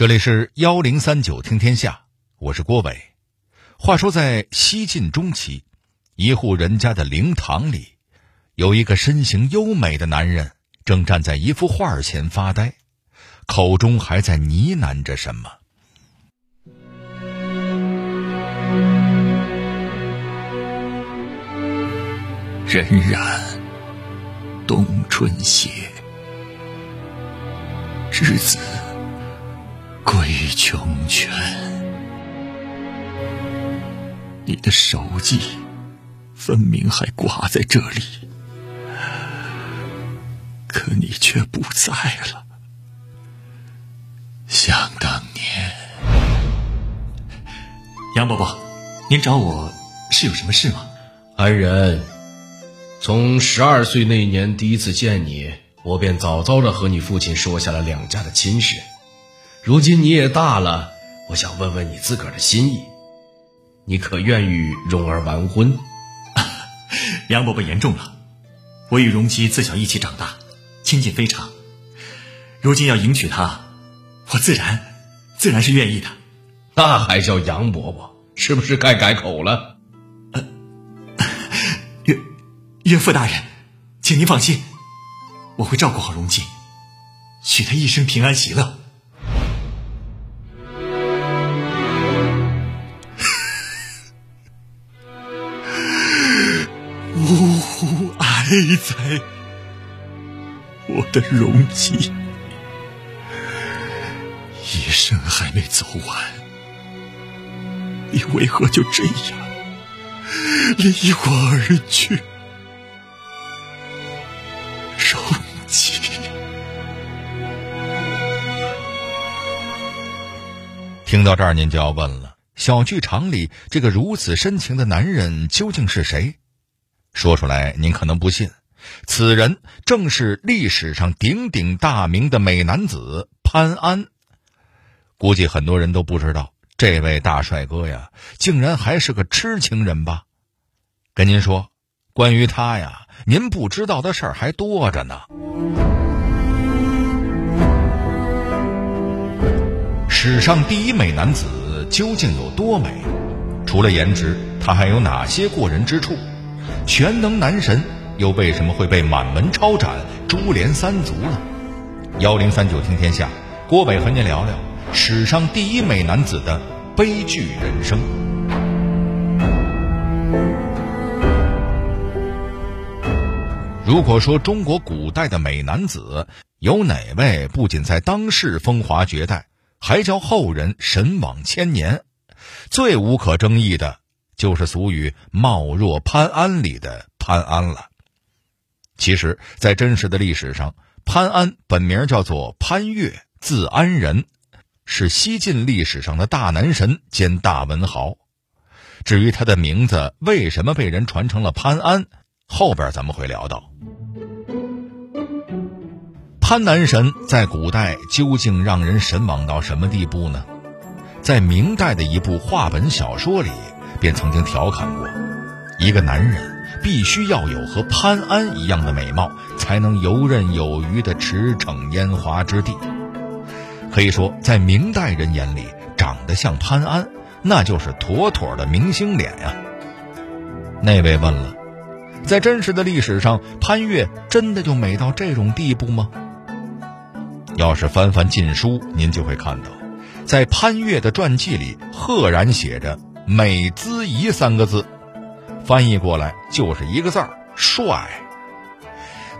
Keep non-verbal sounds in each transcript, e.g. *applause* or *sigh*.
这里是幺零三九听天下，我是郭伟。话说在西晋中期，一户人家的灵堂里，有一个身形优美的男人，正站在一幅画前发呆，口中还在呢喃着什么。荏苒，冬春歇，之子。归穷泉，你的手迹分明还挂在这里，可你却不在了。想当年，杨伯伯，您找我是有什么事吗？安仁，从十二岁那年第一次见你，我便早早的和你父亲说下了两家的亲事。如今你也大了，我想问问你自个儿的心意，你可愿与蓉儿完婚？*laughs* 杨伯伯言重了，我与荣姬自小一起长大，亲近非常。如今要迎娶她，我自然自然是愿意的。那还叫杨伯伯？是不是该改口了？呃 *laughs* 岳岳父大人，请您放心，我会照顾好荣姬，许她一生平安喜乐。在我的容器，一生还没走完，你为何就这样离我而去？容器。听到这儿，您就要问了：小剧场里这个如此深情的男人究竟是谁？说出来您可能不信，此人正是历史上鼎鼎大名的美男子潘安。估计很多人都不知道，这位大帅哥呀，竟然还是个痴情人吧？跟您说，关于他呀，您不知道的事儿还多着呢。史上第一美男子究竟有多美？除了颜值，他还有哪些过人之处？全能男神又为什么会被满门抄斩、株连三族呢？幺零三九听天下，郭伟和您聊聊史上第一美男子的悲剧人生。如果说中国古代的美男子有哪位不仅在当世风华绝代，还叫后人神往千年，最无可争议的。就是俗语“貌若潘安”里的潘安了。其实，在真实的历史上，潘安本名叫做潘岳，字安仁，是西晋历史上的大男神兼大文豪。至于他的名字为什么被人传成了潘安，后边咱们会聊到。潘男神在古代究竟让人神往到什么地步呢？在明代的一部话本小说里。便曾经调侃过，一个男人必须要有和潘安一样的美貌，才能游刃有余的驰骋烟花之地。可以说，在明代人眼里，长得像潘安，那就是妥妥的明星脸呀。那位问了，在真实的历史上，潘岳真的就美到这种地步吗？要是翻翻禁书，您就会看到，在潘岳的传记里，赫然写着。美姿仪三个字，翻译过来就是一个字儿帅。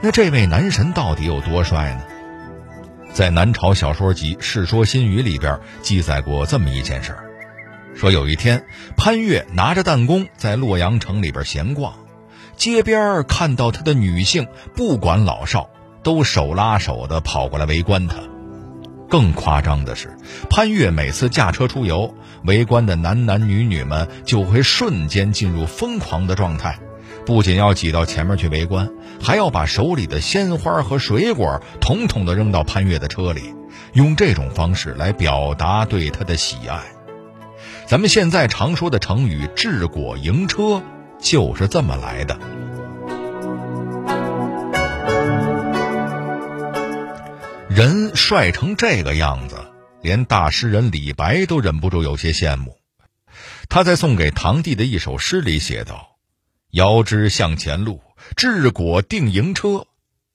那这位男神到底有多帅呢？在南朝小说集《世说新语》里边记载过这么一件事儿：说有一天，潘岳拿着弹弓在洛阳城里边闲逛，街边看到他的女性，不管老少，都手拉手的跑过来围观他。更夸张的是，潘越每次驾车出游，围观的男男女女们就会瞬间进入疯狂的状态，不仅要挤到前面去围观，还要把手里的鲜花和水果统统的扔到潘越的车里，用这种方式来表达对他的喜爱。咱们现在常说的成语“治果迎车”，就是这么来的。人帅成这个样子，连大诗人李白都忍不住有些羡慕。他在送给堂弟的一首诗里写道：“遥知向前路，志果定营车。”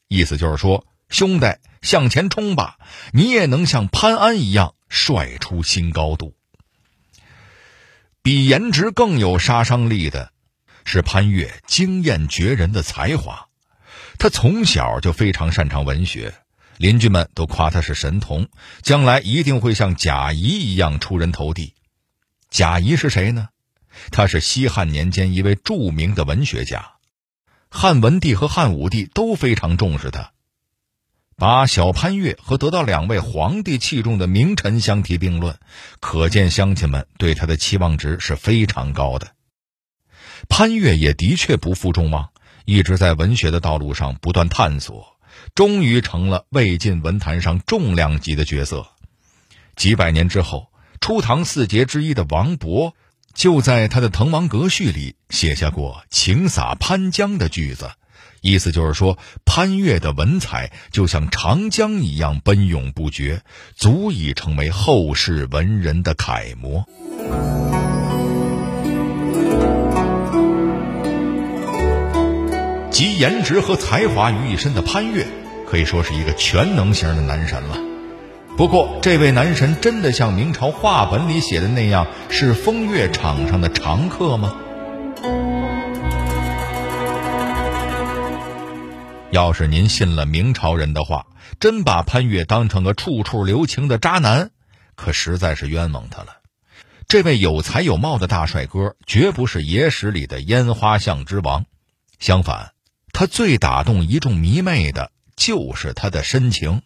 意思就是说，兄弟向前冲吧，你也能像潘安一样帅出新高度。比颜值更有杀伤力的，是潘岳惊艳绝人的才华。他从小就非常擅长文学，邻居们都夸他是神童，将来一定会像贾谊一样出人头地。贾谊是谁呢？他是西汉年间一位著名的文学家，汉文帝和汉武帝都非常重视他，把小潘岳和得到两位皇帝器重的名臣相提并论，可见乡亲们对他的期望值是非常高的。潘岳也的确不负众望。一直在文学的道路上不断探索，终于成了魏晋文坛上重量级的角色。几百年之后，初唐四杰之一的王勃，就在他的《滕王阁序》里写下过“情洒潘江”的句子，意思就是说，潘岳的文采就像长江一样奔涌不绝，足以成为后世文人的楷模。集颜值和才华于一身的潘越，可以说是一个全能型的男神了。不过，这位男神真的像明朝话本里写的那样，是风月场上的常客吗？要是您信了明朝人的话，真把潘岳当成个处处留情的渣男，可实在是冤枉他了。这位有才有貌的大帅哥，绝不是野史里的烟花巷之王，相反。他最打动一众迷妹的，就是他的深情。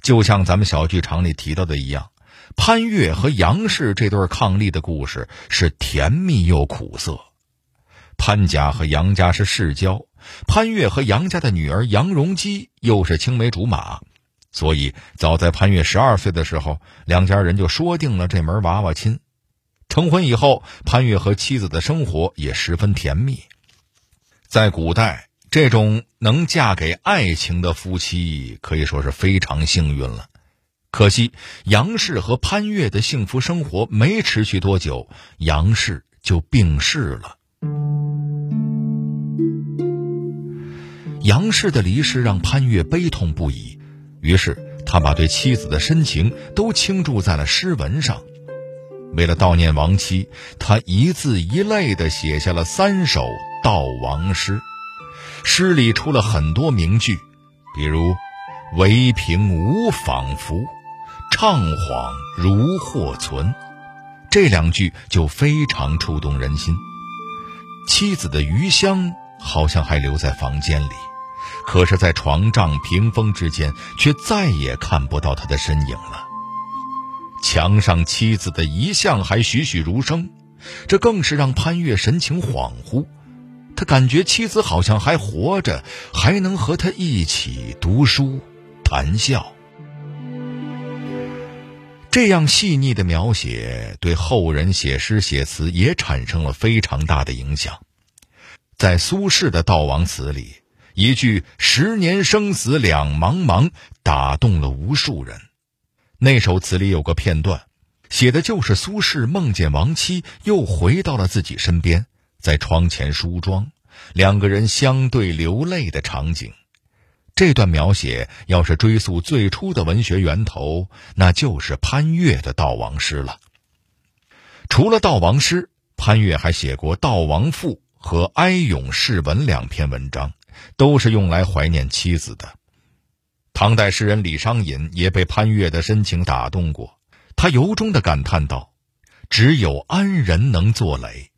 就像咱们小剧场里提到的一样，潘越和杨氏这对伉俪的故事是甜蜜又苦涩。潘家和杨家是世交，潘越和杨家的女儿杨荣基又是青梅竹马，所以早在潘越十二岁的时候，两家人就说定了这门娃娃亲。成婚以后，潘越和妻子的生活也十分甜蜜。在古代。这种能嫁给爱情的夫妻可以说是非常幸运了。可惜杨氏和潘岳的幸福生活没持续多久，杨氏就病逝了。杨氏的离世让潘岳悲痛不已，于是他把对妻子的深情都倾注在了诗文上。为了悼念亡妻，他一字一泪地写下了三首悼亡诗。诗里出了很多名句，比如“唯凭无仿佛，怅恍如或存”，这两句就非常触动人心。妻子的余香好像还留在房间里，可是，在床帐屏风之间，却再也看不到他的身影了。墙上妻子的遗像还栩栩如生，这更是让潘岳神情恍惚。他感觉妻子好像还活着，还能和他一起读书、谈笑。这样细腻的描写，对后人写诗写词也产生了非常大的影响。在苏轼的悼亡词里，一句“十年生死两茫茫”打动了无数人。那首词里有个片段，写的就是苏轼梦见亡妻又回到了自己身边。在窗前梳妆，两个人相对流泪的场景，这段描写要是追溯最初的文学源头，那就是潘岳的悼亡诗了。除了悼亡诗，潘岳还写过《悼亡赋》和《哀咏释文》两篇文章，都是用来怀念妻子的。唐代诗人李商隐也被潘岳的深情打动过，他由衷的感叹道：“只有安人能作垒。”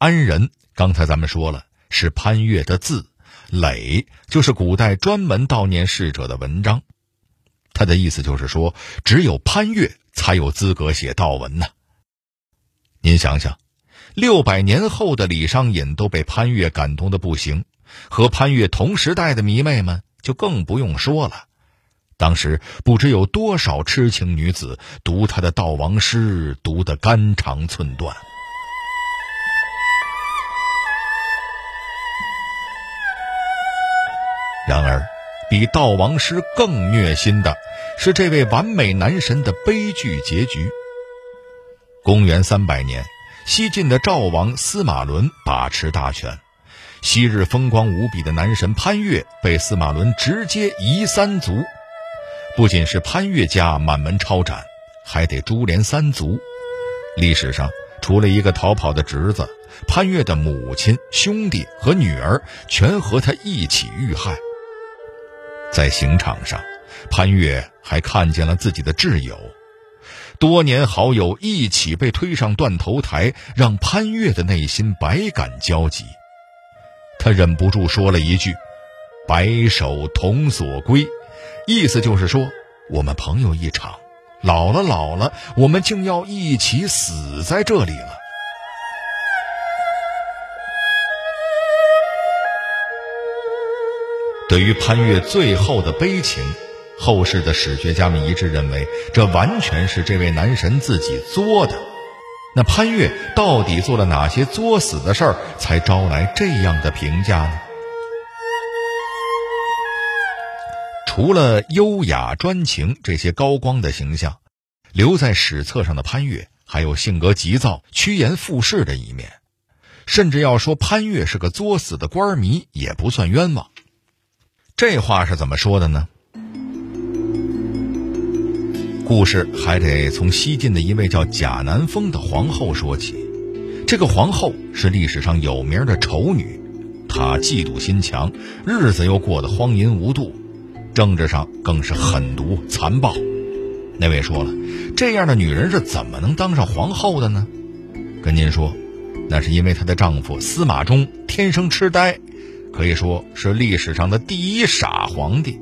安仁，刚才咱们说了，是潘岳的字，诔就是古代专门悼念逝者的文章。他的意思就是说，只有潘岳才有资格写悼文呢。您想想，六百年后的李商隐都被潘岳感动的不行，和潘岳同时代的迷妹们就更不用说了。当时不知有多少痴情女子读他的悼亡诗，读得肝肠寸断。然而，比悼亡诗更虐心的是这位完美男神的悲剧结局。公元三百年，西晋的赵王司马伦把持大权，昔日风光无比的男神潘岳被司马伦直接夷三族。不仅是潘岳家满门抄斩，还得株连三族。历史上，除了一个逃跑的侄子，潘岳的母亲、兄弟和女儿全和他一起遇害。在刑场上，潘岳还看见了自己的挚友，多年好友一起被推上断头台，让潘岳的内心百感交集。他忍不住说了一句：“白首同所归。”意思就是说，我们朋友一场，老了老了，我们竟要一起死在这里了。对于潘岳最后的悲情，后世的史学家们一致认为，这完全是这位男神自己作的。那潘岳到底做了哪些作死的事儿，才招来这样的评价呢？除了优雅专情这些高光的形象，留在史册上的潘岳还有性格急躁、趋炎附势的一面，甚至要说潘岳是个作死的官迷也不算冤枉。这话是怎么说的呢？故事还得从西晋的一位叫贾南风的皇后说起。这个皇后是历史上有名的丑女，她嫉妒心强，日子又过得荒淫无度，政治上更是狠毒残暴。那位说了，这样的女人是怎么能当上皇后的呢？跟您说，那是因为她的丈夫司马衷天生痴呆。可以说是历史上的第一傻皇帝，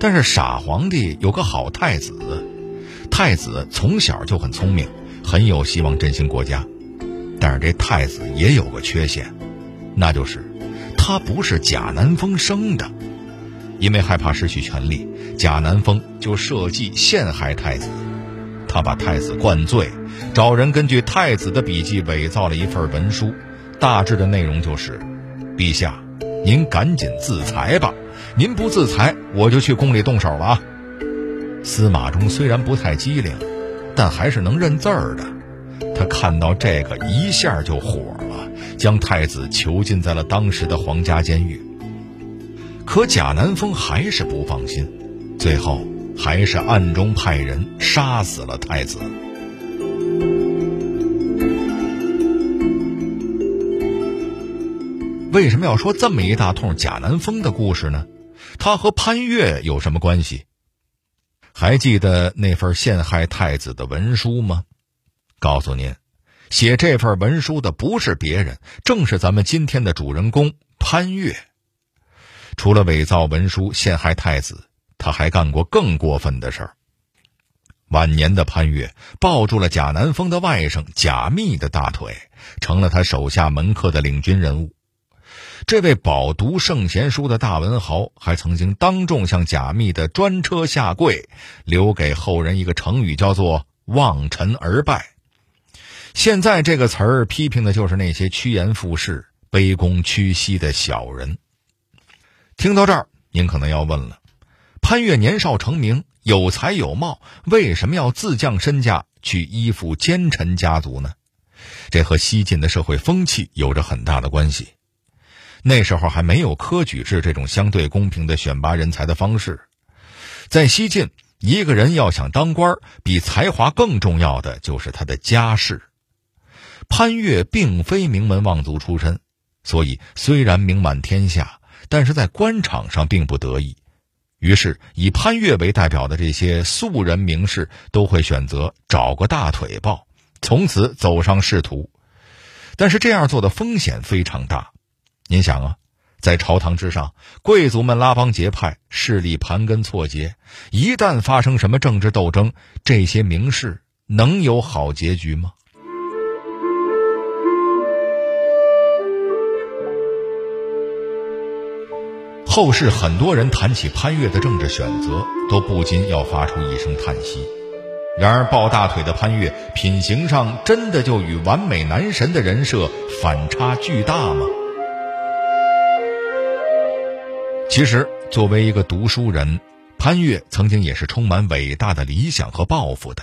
但是傻皇帝有个好太子，太子从小就很聪明，很有希望振兴国家。但是这太子也有个缺陷，那就是他不是贾南风生的。因为害怕失去权力，贾南风就设计陷害太子。他把太子灌醉，找人根据太子的笔记伪造了一份文书，大致的内容就是：陛下。您赶紧自裁吧！您不自裁，我就去宫里动手了啊！司马衷虽然不太机灵，但还是能认字儿的。他看到这个，一下就火了，将太子囚禁在了当时的皇家监狱。可贾南风还是不放心，最后还是暗中派人杀死了太子。为什么要说这么一大通贾南风的故事呢？他和潘岳有什么关系？还记得那份陷害太子的文书吗？告诉您，写这份文书的不是别人，正是咱们今天的主人公潘岳。除了伪造文书陷害太子，他还干过更过分的事儿。晚年的潘岳抱住了贾南风的外甥贾密的大腿，成了他手下门客的领军人物。这位饱读圣贤书的大文豪，还曾经当众向贾密的专车下跪，留给后人一个成语，叫做“望尘而败”。现在这个词儿批评的就是那些趋炎附势、卑躬屈膝的小人。听到这儿，您可能要问了：潘岳年少成名，有才有貌，为什么要自降身价去依附奸臣家族呢？这和西晋的社会风气有着很大的关系。那时候还没有科举制这种相对公平的选拔人才的方式，在西晋，一个人要想当官，比才华更重要的就是他的家世。潘岳并非名门望族出身，所以虽然名满天下，但是在官场上并不得意。于是，以潘岳为代表的这些素人名士都会选择找个大腿抱，从此走上仕途。但是这样做的风险非常大。您想啊，在朝堂之上，贵族们拉帮结派，势力盘根错节，一旦发生什么政治斗争，这些名士能有好结局吗？后世很多人谈起潘岳的政治选择，都不禁要发出一声叹息。然而，抱大腿的潘岳，品行上真的就与完美男神的人设反差巨大吗？其实作为一个读书人，潘岳曾经也是充满伟大的理想和抱负的。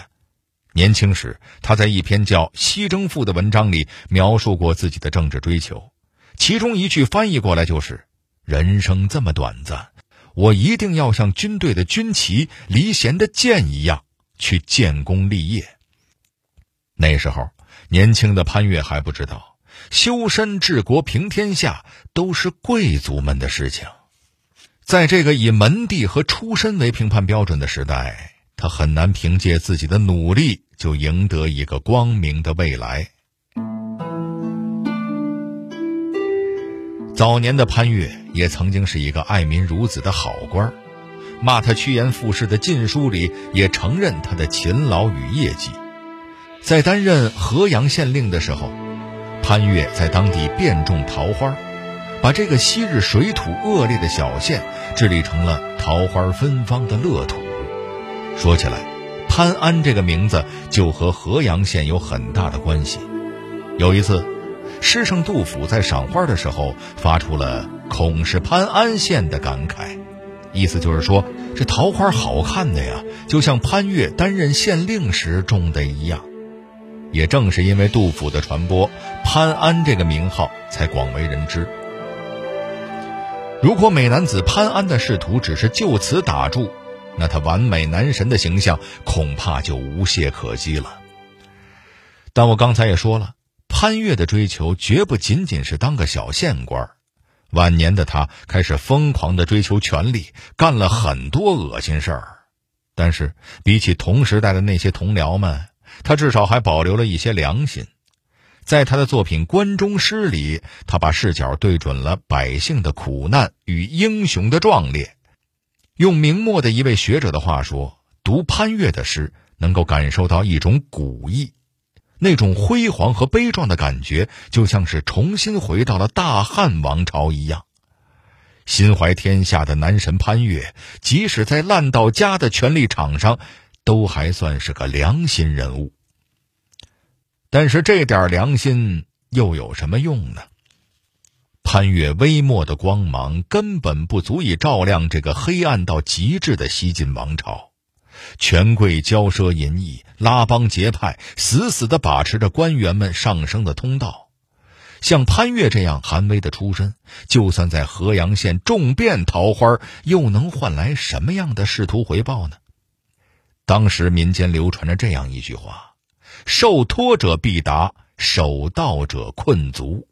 年轻时，他在一篇叫《西征赋》的文章里描述过自己的政治追求，其中一句翻译过来就是：“人生这么短暂，我一定要像军队的军旗、离弦的箭一样去建功立业。”那时候，年轻的潘岳还不知道，修身治国平天下都是贵族们的事情。在这个以门第和出身为评判标准的时代，他很难凭借自己的努力就赢得一个光明的未来。早年的潘岳也曾经是一个爱民如子的好官，骂他趋炎附势的《禁书》里也承认他的勤劳与业绩。在担任河阳县令的时候，潘岳在当地遍种桃花。把这个昔日水土恶劣的小县治理成了桃花芬芳的乐土。说起来，潘安这个名字就和河阳县有很大的关系。有一次，诗圣杜甫在赏花的时候发出了“恐是潘安县”的感慨，意思就是说，这桃花好看的呀，就像潘岳担任县令时种的一样。也正是因为杜甫的传播，潘安这个名号才广为人知。如果美男子潘安的仕途只是就此打住，那他完美男神的形象恐怕就无懈可击了。但我刚才也说了，潘岳的追求绝不仅仅是当个小县官晚年的他开始疯狂的追求权力，干了很多恶心事儿。但是比起同时代的那些同僚们，他至少还保留了一些良心。在他的作品《关中诗》里，他把视角对准了百姓的苦难与英雄的壮烈。用明末的一位学者的话说，读潘岳的诗，能够感受到一种古意，那种辉煌和悲壮的感觉，就像是重新回到了大汉王朝一样。心怀天下的男神潘岳，即使在烂到家的权力场上，都还算是个良心人物。但是这点良心又有什么用呢？潘岳微末的光芒根本不足以照亮这个黑暗到极致的西晋王朝，权贵骄奢淫逸，拉帮结派，死死地把持着官员们上升的通道。像潘岳这样寒微的出身，就算在河阳县种遍桃花，又能换来什么样的仕途回报呢？当时民间流传着这样一句话。受托者必达，守道者困足。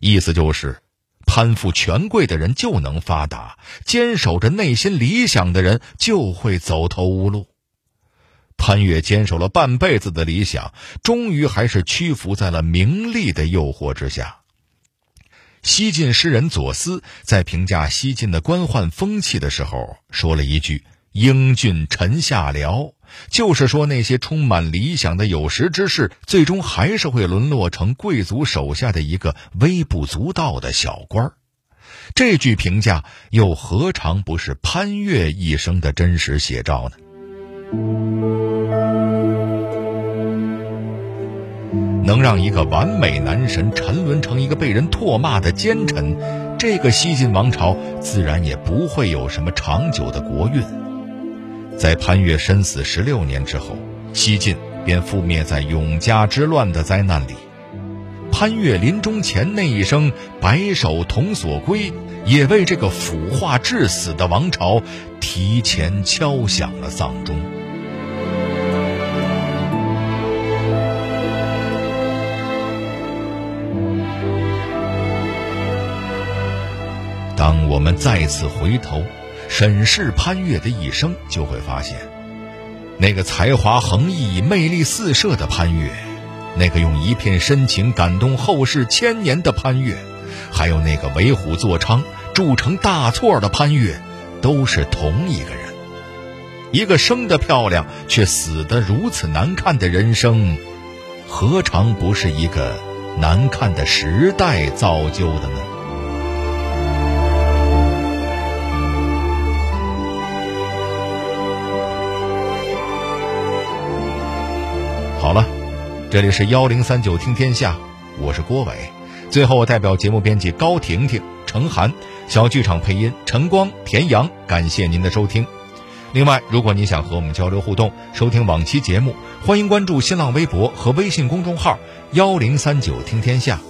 意思就是，攀附权贵的人就能发达，坚守着内心理想的人就会走投无路。潘岳坚守了半辈子的理想，终于还是屈服在了名利的诱惑之下。西晋诗人左思在评价西晋的官宦风气的时候，说了一句：“英俊臣下僚。”就是说，那些充满理想的有识之士，最终还是会沦落成贵族手下的一个微不足道的小官儿。这句评价又何尝不是潘岳一生的真实写照呢？能让一个完美男神沉沦成一个被人唾骂的奸臣，这个西晋王朝自然也不会有什么长久的国运。在潘岳身死十六年之后，西晋便覆灭在永嘉之乱的灾难里。潘岳临终前那一声“白首同所归”，也为这个腐化致死的王朝提前敲响了丧钟。当我们再次回头。审视潘岳的一生，就会发现，那个才华横溢、魅力四射的潘岳，那个用一片深情感动后世千年的潘岳，还有那个为虎作伥、铸成大错的潘岳，都是同一个人。一个生得漂亮却死得如此难看的人生，何尝不是一个难看的时代造就的呢？这里是幺零三九听天下，我是郭伟。最后，我代表节目编辑高婷婷、程涵，小剧场配音陈光、田阳，感谢您的收听。另外，如果您想和我们交流互动、收听往期节目，欢迎关注新浪微博和微信公众号“幺零三九听天下”。